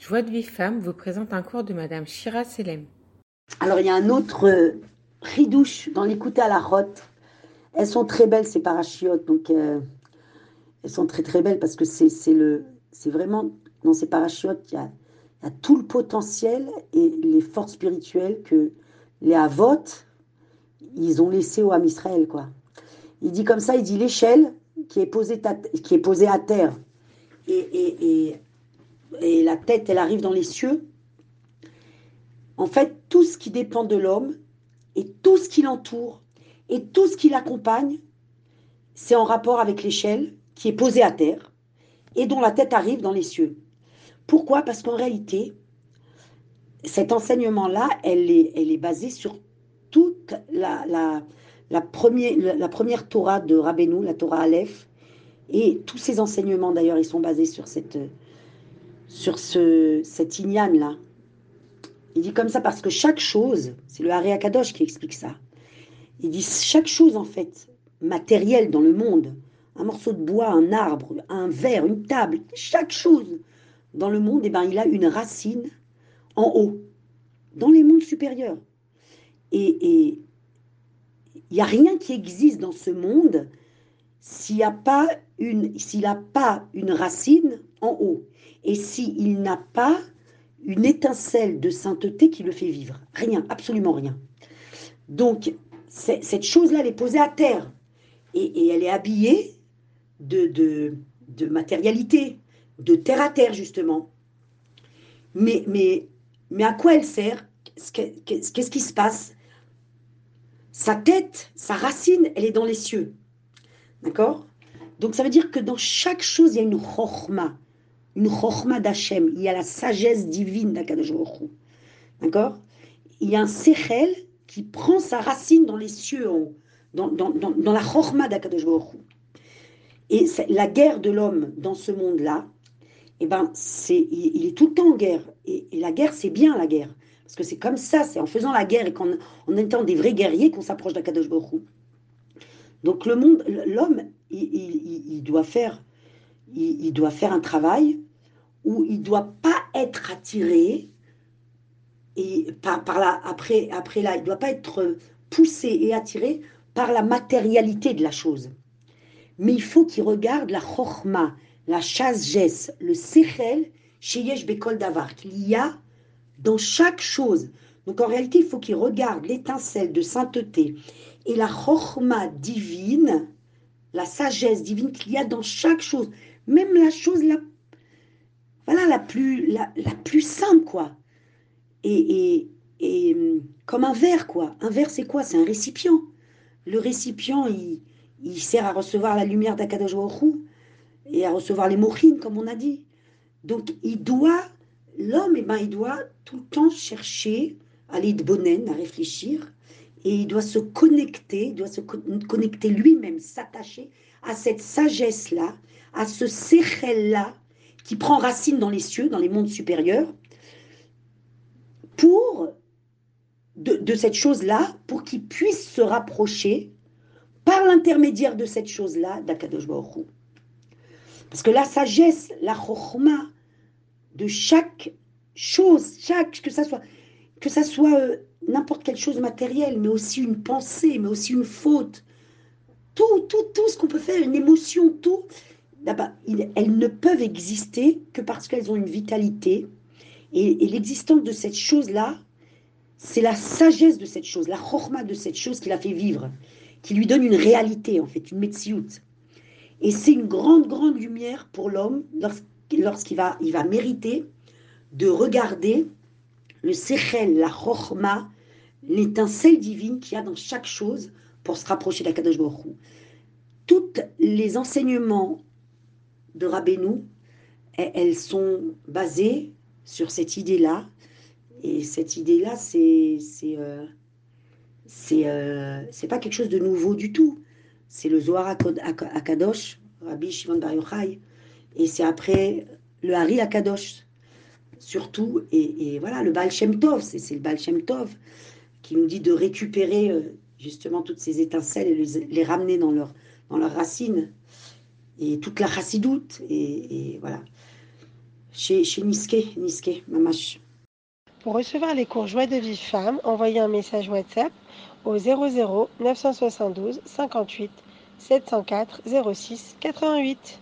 Joie de vie femme vous présente un cours de Madame Shira Selem. Alors, il y a un autre euh, ridouche dans l'écouter à la rote. Elles sont très belles, ces parachiotes. Donc, euh, elles sont très, très belles parce que c'est le, c'est vraiment dans ces parachiotes, il y, a, tout le potentiel et les forces spirituelles que les Havot, ils ont laissé au Ham Israël, quoi. Il dit comme ça, il dit l'échelle qui est posée, qui est posée à terre et et la tête, elle arrive dans les cieux. En fait, tout ce qui dépend de l'homme et tout ce qui l'entoure et tout ce qui l'accompagne, c'est en rapport avec l'échelle qui est posée à terre et dont la tête arrive dans les cieux. Pourquoi? Parce qu'en réalité, cet enseignement-là, elle est, elle est basée sur toute la, la, première, la première Torah de Rabbeinu, la Torah Aleph, et tous ces enseignements d'ailleurs, ils sont basés sur cette, sur ce, cet Inyan-là. Il dit comme ça parce que chaque chose, c'est le Haré Akadosh qui explique ça. Il dit chaque chose en fait matérielle dans le monde, un morceau de bois, un arbre, un verre, une table, chaque chose dans le monde, eh ben, il a une racine en haut, dans les mondes supérieurs. Et il n'y a rien qui existe dans ce monde s'il n'y a pas n'a pas une racine en haut et s'il n'a pas une étincelle de sainteté qui le fait vivre. Rien, absolument rien. Donc, cette chose-là, elle est posée à terre et, elle est habillée de, matérialité, de terre à terre, justement. Mais, mais, mais à quoi elle sert? Qu'est-ce qui se passe? Sa tête, sa racine, elle est dans les cieux. D'accord? Donc, ça veut dire que dans chaque chose, il y a une chorma une chorma d'Hachem, il y a la sagesse divine d'Akadosh D'accord? Il y a un sechel qui prend sa racine dans les cieux, dans, dans, dans, la chorma d'Akadosh Et la guerre de l'homme dans ce monde-là, eh ben, c'est, il, est tout le temps en guerre. Et, la guerre, c'est bien la guerre. Parce que c'est comme ça, c'est en faisant la guerre et qu'en en étant des vrais guerriers qu'on s'approche d'Akadosh Donc le monde, l'homme, il doit faire il, doit faire un travail où il ne doit pas être attiré et par, par là, après, après là, il ne doit pas être poussé et attiré par la matérialité de la chose. Mais il faut qu'il regarde la chorma, la chasse le sechel, chez Yesh Bekol Davar, qu'il y a dans chaque chose. Donc en réalité, il faut qu'il regarde l'étincelle de sainteté et la chorma divine, la sagesse divine qu'il y a dans chaque chose même la chose la, voilà, la, plus, la, plus simple, quoi. Et, et, comme un verre, quoi. Un verre, c'est quoi? C'est un récipient. Le récipient, il, il, sert à recevoir la lumière d'Akadosh et à recevoir les mochines, comme on a dit. Donc, il doit, l'homme, eh ben, il doit tout le temps chercher à bonnen, à réfléchir, et il doit se connecter, il doit se connecter lui-même, s'attacher à cette sagesse-là, à ce séchel-là qui prend racine dans les cieux, dans les mondes supérieurs, pour, de, cette chose-là, pour qu'il puisse se rapprocher par l'intermédiaire de cette chose-là d'Akadosh Baruch Parce que la sagesse, la chokhma de chaque chose, chaque, que ça soit, que ça soit euh, n'importe quelle chose matérielle, mais aussi une pensée, mais aussi une faute, tout, tout, tout ce qu'on peut faire, une émotion, tout, elles ne peuvent exister que parce qu'elles ont une vitalité. Et, l'existence de cette chose-là, c'est la sagesse de cette chose, la chorma de cette chose qui la fait vivre, qui lui donne une réalité, en fait, une metsiout. Et c'est une grande, grande lumière pour l'homme lorsqu'il va, il va mériter de regarder le sechel, la chorma, l'étincelle divine qu'il y a dans chaque chose pour se rapprocher d'Akadosh Baruch Tous les enseignements de Rabbeinu, elles sont basées sur cette idée-là. Et cette idée-là, c'est c'est euh, euh, pas quelque chose de nouveau du tout. C'est le Zohar Akadosh, Rabbi Shimon Bar Yochai, et c'est après le Hari Akadosh, surtout. Et, voilà, le Baal Shem Tov, c'est le Baal Shem Tov qui nous dit de récupérer euh, justement toutes ces étincelles et les, ramener dans leur, dans leurs racines et toute la chassidoute, et, voilà. chez, chez Niske, Niske, Mamache. Pour recevoir les cours Joie de vie femme, envoyez un message WhatsApp au 00 972 58 704 06 88.